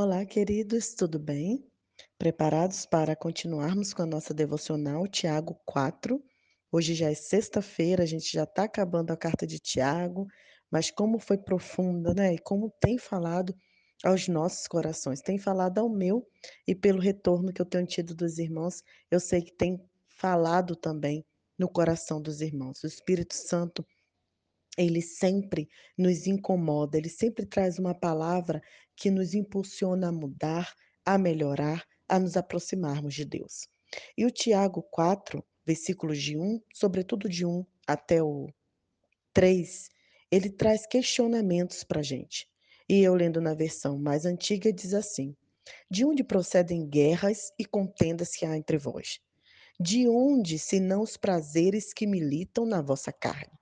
Olá, queridos, tudo bem? Preparados para continuarmos com a nossa devocional Tiago 4? Hoje já é sexta-feira, a gente já está acabando a carta de Tiago, mas como foi profunda, né? E como tem falado aos nossos corações, tem falado ao meu, e pelo retorno que eu tenho tido dos irmãos, eu sei que tem falado também no coração dos irmãos. O Espírito Santo ele sempre nos incomoda, ele sempre traz uma palavra que nos impulsiona a mudar, a melhorar, a nos aproximarmos de Deus. E o Tiago 4, versículos de 1, sobretudo de 1 até o 3, ele traz questionamentos para a gente. E eu lendo na versão mais antiga diz assim: De onde procedem guerras e contendas que há entre vós? De onde, senão os prazeres que militam na vossa carne?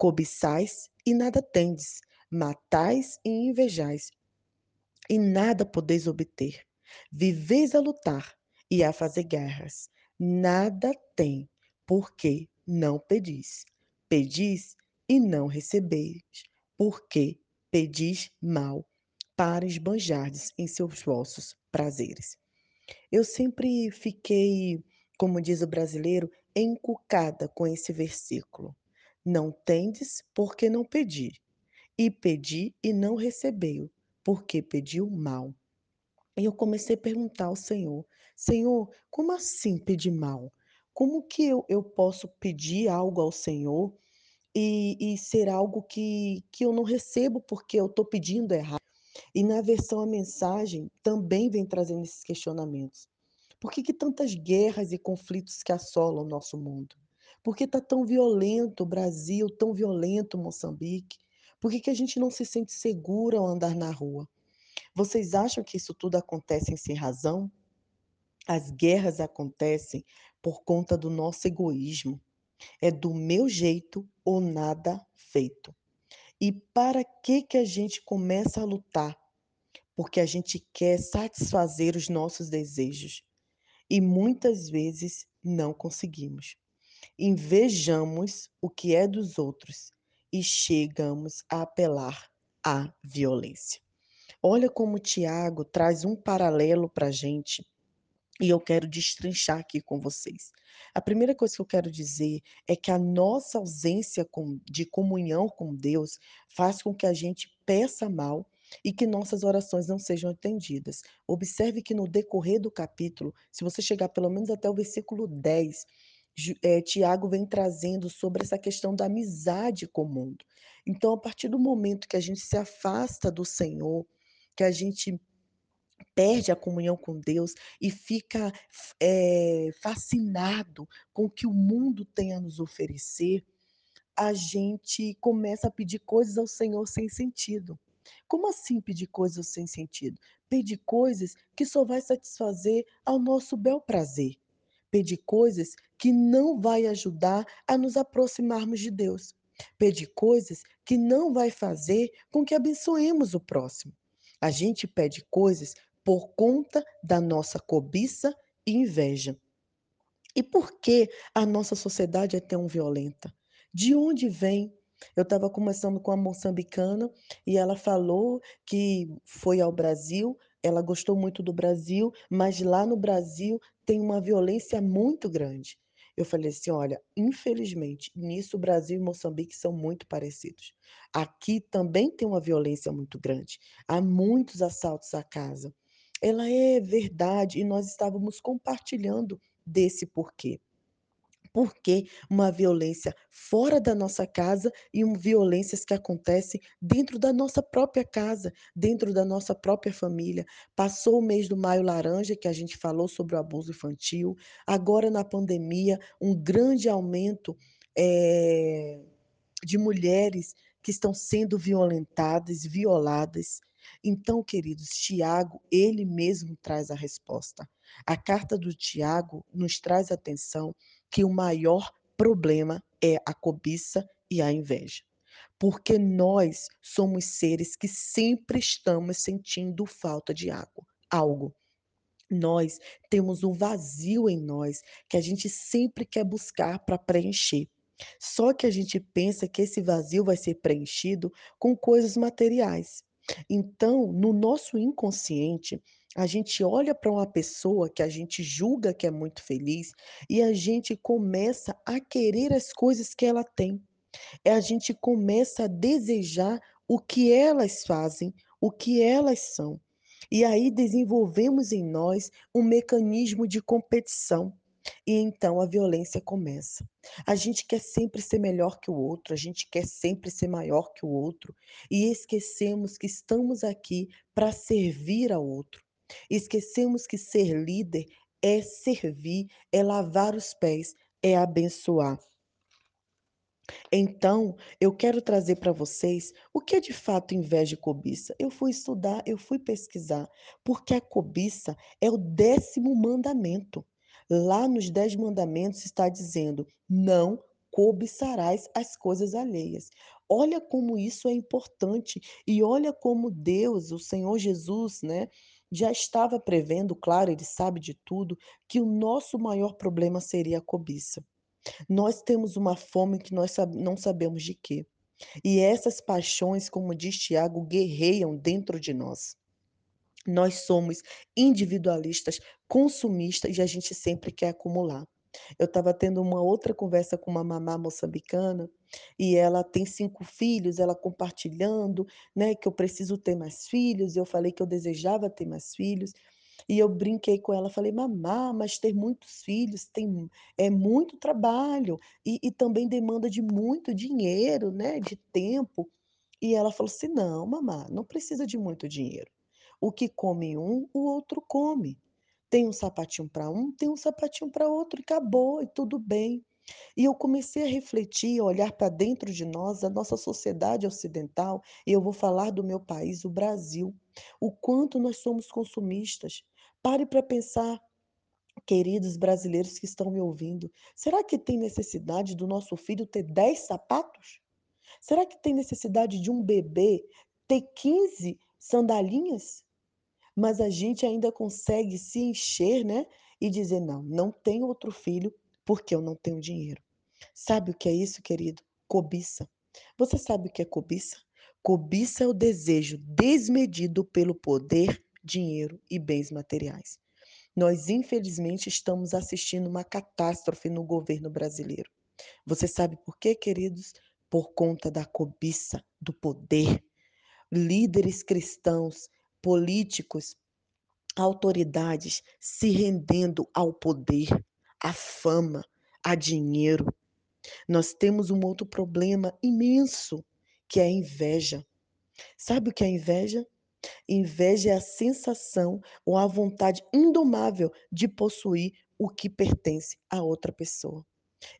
Cobiçais e nada tendes, matais e invejais, e nada podeis obter. Viveis a lutar e a fazer guerras, nada tem, porque não pedis. Pedis e não recebeis, porque pedis mal, para esbanjardes em seus vossos prazeres. Eu sempre fiquei, como diz o brasileiro, encucada com esse versículo. Não tendes, porque não pedi. E pedi e não recebeu, porque pediu mal. E eu comecei a perguntar ao Senhor: Senhor, como assim pedir mal? Como que eu, eu posso pedir algo ao Senhor e, e ser algo que, que eu não recebo porque eu estou pedindo errado? E na versão a mensagem também vem trazendo esses questionamentos. Por que, que tantas guerras e conflitos que assolam o nosso mundo? Por que está tão violento o Brasil, tão violento Moçambique? Por que, que a gente não se sente segura ao andar na rua? Vocês acham que isso tudo acontece sem razão? As guerras acontecem por conta do nosso egoísmo. É do meu jeito ou nada feito. E para que que a gente começa a lutar? Porque a gente quer satisfazer os nossos desejos e muitas vezes não conseguimos invejamos o que é dos outros e chegamos a apelar à violência. Olha como Tiago traz um paralelo para a gente e eu quero destrinchar aqui com vocês. A primeira coisa que eu quero dizer é que a nossa ausência de comunhão com Deus faz com que a gente peça mal e que nossas orações não sejam atendidas. Observe que no decorrer do capítulo, se você chegar pelo menos até o versículo 10, é, Tiago vem trazendo sobre essa questão da amizade com o mundo. Então, a partir do momento que a gente se afasta do Senhor, que a gente perde a comunhão com Deus e fica é, fascinado com o que o mundo tem a nos oferecer, a gente começa a pedir coisas ao Senhor sem sentido. Como assim pedir coisas sem sentido? Pedir coisas que só vai satisfazer ao nosso bel prazer pedir coisas que não vai ajudar a nos aproximarmos de Deus. Pedir coisas que não vai fazer com que abençoemos o próximo. A gente pede coisas por conta da nossa cobiça e inveja. E por que a nossa sociedade é tão violenta? De onde vem? Eu estava conversando com a moçambicana e ela falou que foi ao Brasil ela gostou muito do Brasil, mas lá no Brasil tem uma violência muito grande. Eu falei assim: olha, infelizmente, nisso o Brasil e Moçambique são muito parecidos. Aqui também tem uma violência muito grande. Há muitos assaltos à casa. Ela é verdade e nós estávamos compartilhando desse porquê. Porque uma violência fora da nossa casa e um violências que acontecem dentro da nossa própria casa, dentro da nossa própria família. Passou o mês do Maio Laranja, que a gente falou sobre o abuso infantil. Agora, na pandemia, um grande aumento é, de mulheres que estão sendo violentadas, violadas. Então, queridos, Tiago, ele mesmo traz a resposta. A carta do Tiago nos traz atenção que o maior problema é a cobiça e a inveja. Porque nós somos seres que sempre estamos sentindo falta de água, algo. Nós temos um vazio em nós que a gente sempre quer buscar para preencher. Só que a gente pensa que esse vazio vai ser preenchido com coisas materiais. Então, no nosso inconsciente, a gente olha para uma pessoa que a gente julga que é muito feliz e a gente começa a querer as coisas que ela tem. É a gente começa a desejar o que elas fazem, o que elas são. E aí desenvolvemos em nós um mecanismo de competição. E então a violência começa. A gente quer sempre ser melhor que o outro, a gente quer sempre ser maior que o outro, e esquecemos que estamos aqui para servir ao outro. Esquecemos que ser líder é servir, é lavar os pés, é abençoar. Então, eu quero trazer para vocês o que é de fato inveja e cobiça. Eu fui estudar, eu fui pesquisar, porque a cobiça é o décimo mandamento. Lá nos dez mandamentos está dizendo: não cobiçarás as coisas alheias. Olha como isso é importante e olha como Deus, o Senhor Jesus, né, já estava prevendo, claro, ele sabe de tudo, que o nosso maior problema seria a cobiça. Nós temos uma fome que nós não sabemos de quê. E essas paixões, como diz Tiago, guerreiam dentro de nós. Nós somos individualistas, consumistas e a gente sempre quer acumular. Eu estava tendo uma outra conversa com uma mamá moçambicana e ela tem 5 filhos, ela compartilhando, né, que eu preciso ter mais filhos, eu falei que eu desejava ter mais filhos, e eu brinquei com ela, falei: "Mamá, mas ter muitos filhos tem é muito trabalho e e também demanda de muito dinheiro, né, de tempo". E ela falou assim: "Não, mamá, não precisa de muito dinheiro. O que come um, o outro come. Tem um sapatinho para um, tem um sapatinho para outro e acabou, e tudo bem". E eu comecei a refletir, a olhar para dentro de nós, a nossa sociedade ocidental, e eu vou falar do meu país, o Brasil, o quanto nós somos consumistas. Pare para pensar, queridos brasileiros que estão me ouvindo, será que tem necessidade do nosso filho ter 10 sapatos? Será que tem necessidade de um bebê ter 15 sandalinhas? Mas a gente ainda consegue se encher, né, e dizer: "Não, não tenho outro filho, porque eu não tenho dinheiro". Sabe o que é isso, querido? Cobiça. Você sabe o que é cobiça? Cobiça é o desejo desmedido pelo poder, dinheiro e bens materiais. Nós, infelizmente, estamos assistindo uma catástrofe no governo brasileiro. Você sabe por quê, queridos? Por conta da cobiça, do poder. Líderes cristãos, políticos, autoridades se rendendo ao poder, à fama, a dinheiro. Nós temos um outro problema imenso, que é a inveja. Sabe o que é inveja? Inveja é a sensação ou a vontade indomável de possuir o que pertence a outra pessoa.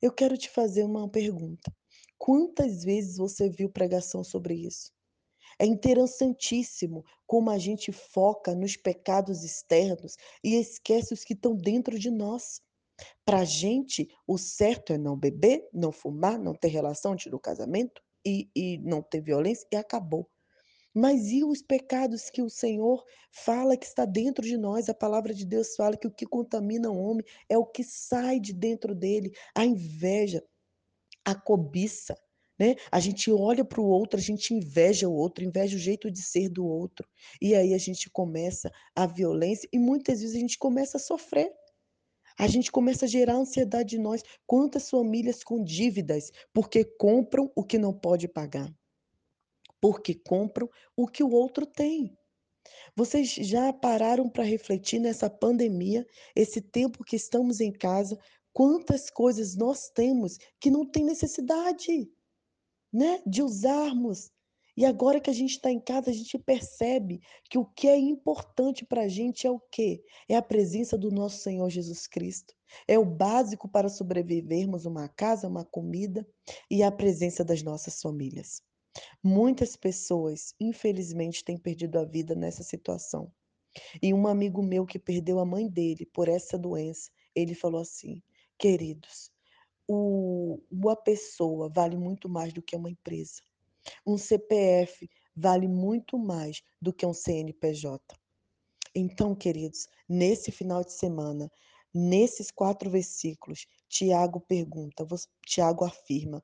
Eu quero te fazer uma pergunta. Quantas vezes você viu pregação sobre isso? É interessantíssimo como a gente foca nos pecados externos e esquece os que estão dentro de nós. Para a gente, o certo é não beber, não fumar, não ter relação antes do casamento e, e não ter violência e acabou. Mas e os pecados que o Senhor fala que está dentro de nós? A palavra de Deus fala que o que contamina o homem é o que sai de dentro dele, a inveja, a cobiça, né? A gente olha para o outro, a gente inveja o outro, inveja o jeito de ser do outro. E aí a gente começa a violência e muitas vezes a gente começa a sofrer. A gente começa a gerar ansiedade em nós. Quantas famílias com dívidas porque compram o que não pode pagar? Porque compram o que o outro tem. Vocês já pararam para refletir nessa pandemia, esse tempo que estamos em casa, quantas coisas nós temos que não tem necessidade, né, de usarmos. E agora que a gente está em casa, a gente percebe que o que é importante para a gente é o quê? É a presença do nosso Senhor Jesus Cristo. É o básico para sobrevivermos uma casa, uma comida e a presença das nossas famílias. Muitas pessoas, infelizmente, têm perdido a vida nessa situação. E um amigo meu que perdeu a mãe dele por essa doença, ele falou assim: queridos, o, uma pessoa vale muito mais do que uma empresa. Um CPF vale muito mais do que um CNPJ. Então, queridos, nesse final de semana, nesses quatro versículos, Tiago pergunta, Tiago afirma: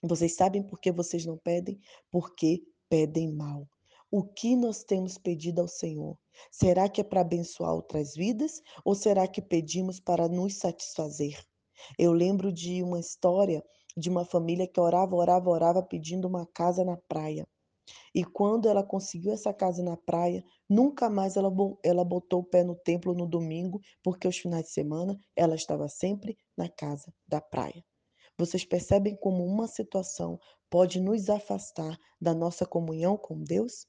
vocês sabem por que vocês não pedem? Porque pedem mal. O que nós temos pedido ao Senhor? Será que é para abençoar outras vidas ou será que pedimos para nos satisfazer? Eu lembro de uma história de uma família que orava, orava, orava pedindo uma casa na praia. E quando ela conseguiu essa casa na praia, nunca mais ela ela botou o pé no templo no domingo, porque os finais de semana ela estava sempre na casa da praia. Vocês percebem como uma situação pode nos afastar da nossa comunhão com Deus?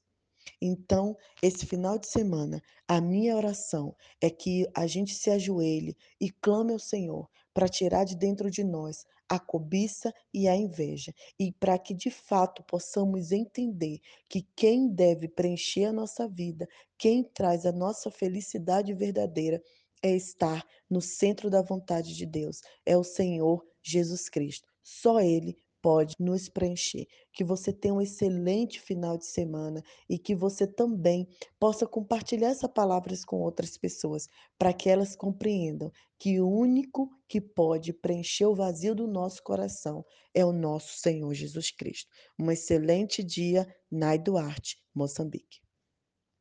Então, esse final de semana, a minha oração é que a gente se ajoelhe e clame ao Senhor para tirar de dentro de nós a cobiça e a inveja, e para que de fato possamos entender que quem deve preencher a nossa vida, quem traz a nossa felicidade verdadeira, é estar no centro da vontade de Deus, é o Senhor Jesus Cristo. Só Ele pode nos preencher. Que você tenha um excelente final de semana e que você também possa compartilhar essa palavras com outras pessoas, para que elas compreendam que o único que pode preencher o vazio do nosso coração é o nosso Senhor Jesus Cristo. Um excelente dia, Nai Duarte, Moçambique.